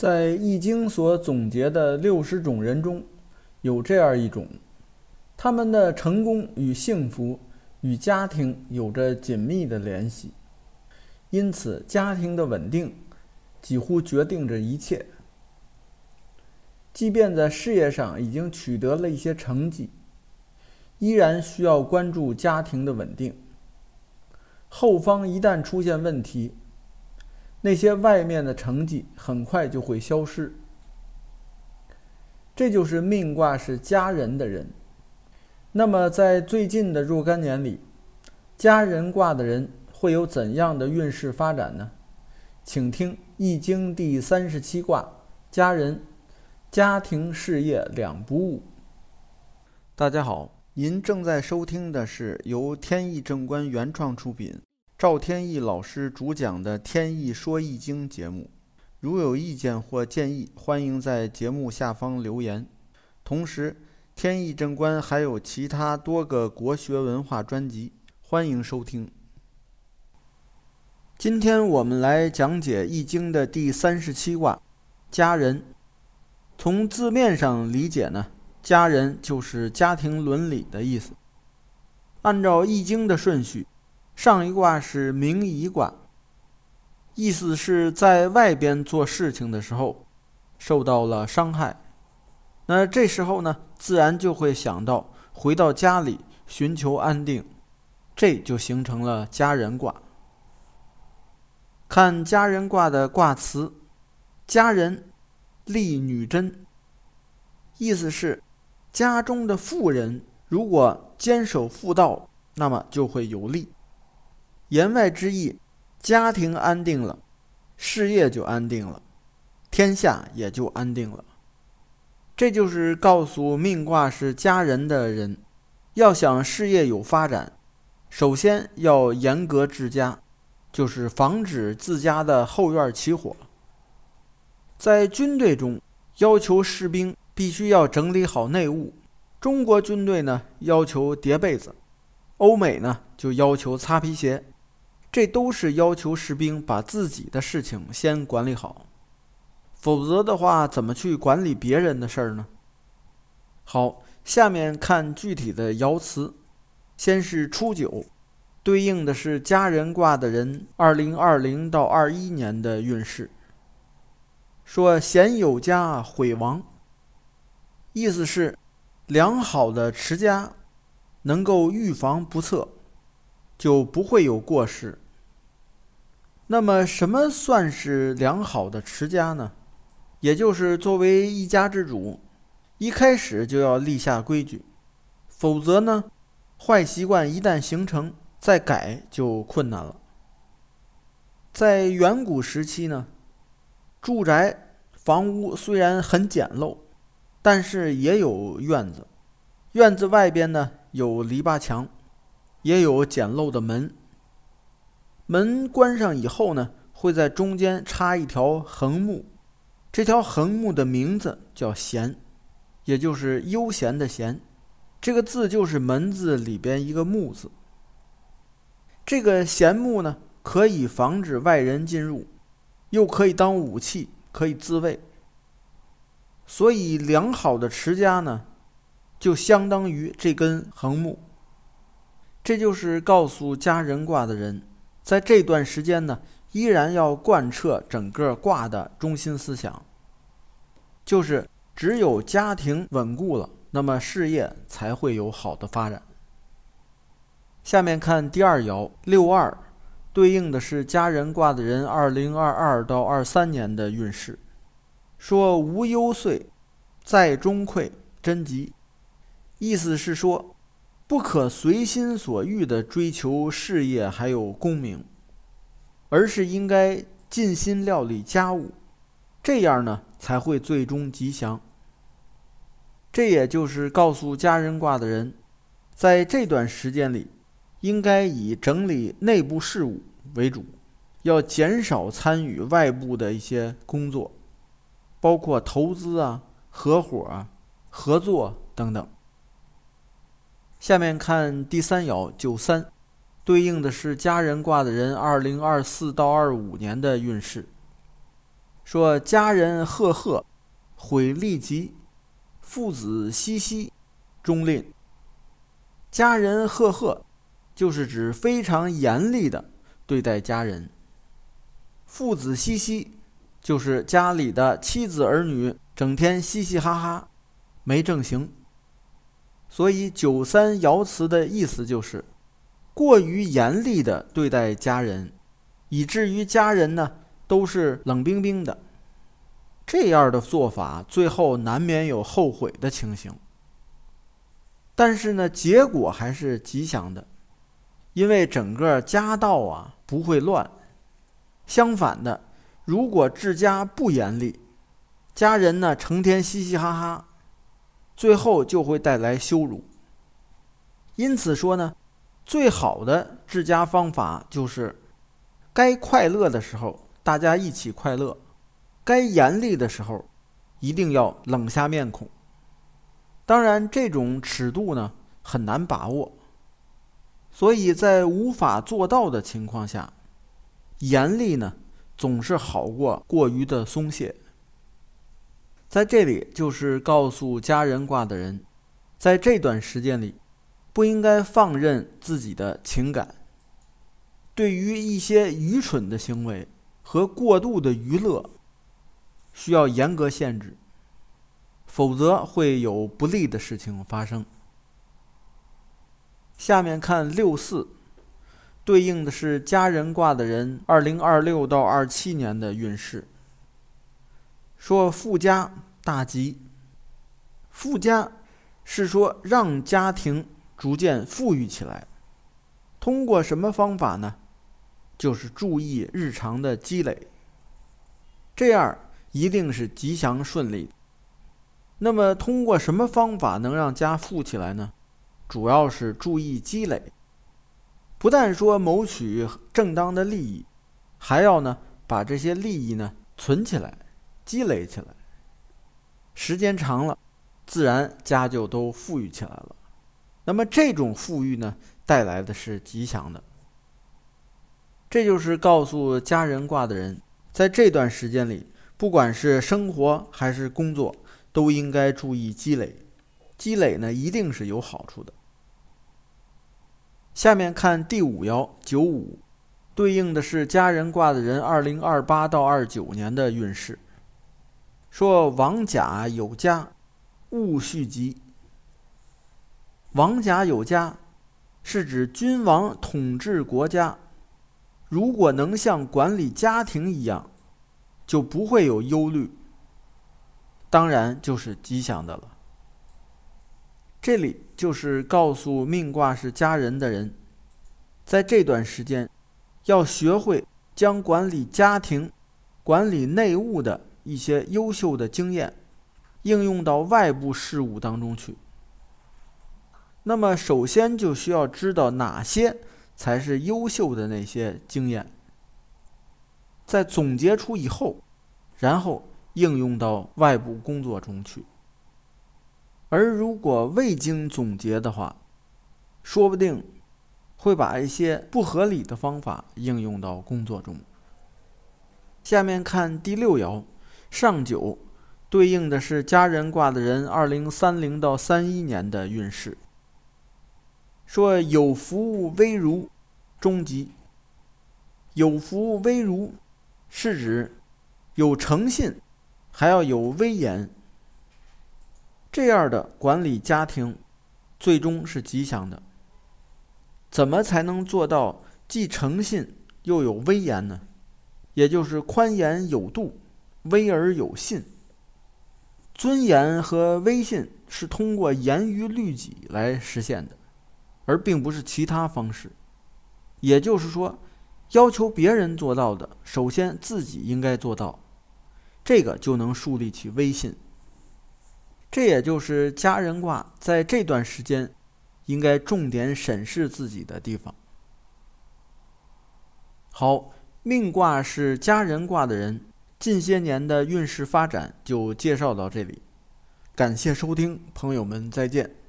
在《易经》所总结的六十种人中，有这样一种，他们的成功与幸福与家庭有着紧密的联系，因此家庭的稳定几乎决定着一切。即便在事业上已经取得了一些成绩，依然需要关注家庭的稳定。后方一旦出现问题，那些外面的成绩很快就会消失。这就是命卦是家人的人。那么在最近的若干年里，家人卦的人会有怎样的运势发展呢？请听《易经》第三十七卦：家人，家庭事业两不误。大家好。您正在收听的是由天意正观原创出品，赵天意老师主讲的《天意说易经》节目。如有意见或建议，欢迎在节目下方留言。同时，天意正观还有其他多个国学文化专辑，欢迎收听。今天我们来讲解《易经》的第三十七卦——家人。从字面上理解呢？家人就是家庭伦理的意思。按照易经的顺序，上一卦是明夷卦，意思是在外边做事情的时候受到了伤害，那这时候呢，自然就会想到回到家里寻求安定，这就形成了家人卦。看家人卦的卦辞，家人利女贞，意思是。家中的妇人如果坚守妇道，那么就会有利。言外之意，家庭安定了，事业就安定了，天下也就安定了。这就是告诉命卦是家人的人，要想事业有发展，首先要严格治家，就是防止自家的后院起火。在军队中，要求士兵。必须要整理好内务。中国军队呢要求叠被子，欧美呢就要求擦皮鞋，这都是要求士兵把自己的事情先管理好，否则的话怎么去管理别人的事儿呢？好，下面看具体的爻辞。先是初九，对应的是家人卦的人，二零二零到二一年的运势。说贤有家，毁亡。意思是，良好的持家能够预防不测，就不会有过失。那么，什么算是良好的持家呢？也就是作为一家之主，一开始就要立下规矩，否则呢，坏习惯一旦形成，再改就困难了。在远古时期呢，住宅房屋虽然很简陋。但是也有院子，院子外边呢有篱笆墙，也有简陋的门。门关上以后呢，会在中间插一条横木，这条横木的名字叫“闲”，也就是悠闲的“闲”。这个字就是门字里边一个木字。这个闲木呢，可以防止外人进入，又可以当武器，可以自卫。所以，良好的持家呢，就相当于这根横木。这就是告诉家人卦的人，在这段时间呢，依然要贯彻整个卦的中心思想，就是只有家庭稳固了，那么事业才会有好的发展。下面看第二爻六二，对应的是家人卦的人二零二二到二三年的运势。说无忧岁，在中馈贞吉，意思是说，不可随心所欲的追求事业还有功名，而是应该尽心料理家务，这样呢才会最终吉祥。这也就是告诉家人卦的人，在这段时间里，应该以整理内部事务为主，要减少参与外部的一些工作。包括投资啊、合伙啊、合作等等。下面看第三爻九三，对应的是家人卦的人二零二四到二五年的运势。说家人赫赫，毁利吉，父子熙熙，中吝。家人赫赫，就是指非常严厉的对待家人；父子熙熙，就是家里的妻子儿女整天嘻嘻哈哈，没正形。所以九三爻辞的意思就是，过于严厉的对待家人，以至于家人呢都是冷冰冰的。这样的做法，最后难免有后悔的情形。但是呢，结果还是吉祥的，因为整个家道啊不会乱。相反的，如果治家不严厉，家人呢成天嘻嘻哈哈。最后就会带来羞辱。因此说呢，最好的治家方法就是，该快乐的时候大家一起快乐，该严厉的时候一定要冷下面孔。当然，这种尺度呢很难把握，所以在无法做到的情况下，严厉呢总是好过过于的松懈。在这里，就是告诉家人卦的人，在这段时间里，不应该放任自己的情感。对于一些愚蠢的行为和过度的娱乐，需要严格限制，否则会有不利的事情发生。下面看六四，对应的是家人卦的人，二零二六到二七年的运势。说富家大吉，富家是说让家庭逐渐富裕起来。通过什么方法呢？就是注意日常的积累，这样一定是吉祥顺利。那么通过什么方法能让家富起来呢？主要是注意积累，不但说谋取正当的利益，还要呢把这些利益呢存起来。积累起来，时间长了，自然家就都富裕起来了。那么这种富裕呢，带来的是吉祥的。这就是告诉家人卦的人，在这段时间里，不管是生活还是工作，都应该注意积累。积累呢，一定是有好处的。下面看第五爻九五，对应的是家人卦的人二零二八到二九年的运势。说王甲有家，勿续疾。王甲有家，是指君王统治国家，如果能像管理家庭一样，就不会有忧虑。当然就是吉祥的了。这里就是告诉命卦是家人的人，在这段时间，要学会将管理家庭、管理内务的。一些优秀的经验应用到外部事务当中去。那么，首先就需要知道哪些才是优秀的那些经验，在总结出以后，然后应用到外部工作中去。而如果未经总结的话，说不定会把一些不合理的方法应用到工作中。下面看第六爻。上九，对应的是家人卦的人，二零三零到三一年的运势。说有福微如，终极。有福微如，是指有诚信，还要有威严。这样的管理家庭，最终是吉祥的。怎么才能做到既诚信又有威严呢？也就是宽严有度。威而有信，尊严和威信是通过严于律己来实现的，而并不是其他方式。也就是说，要求别人做到的，首先自己应该做到，这个就能树立起威信。这也就是家人卦在这段时间应该重点审视自己的地方。好，命卦是家人卦的人。近些年的运势发展就介绍到这里，感谢收听，朋友们再见。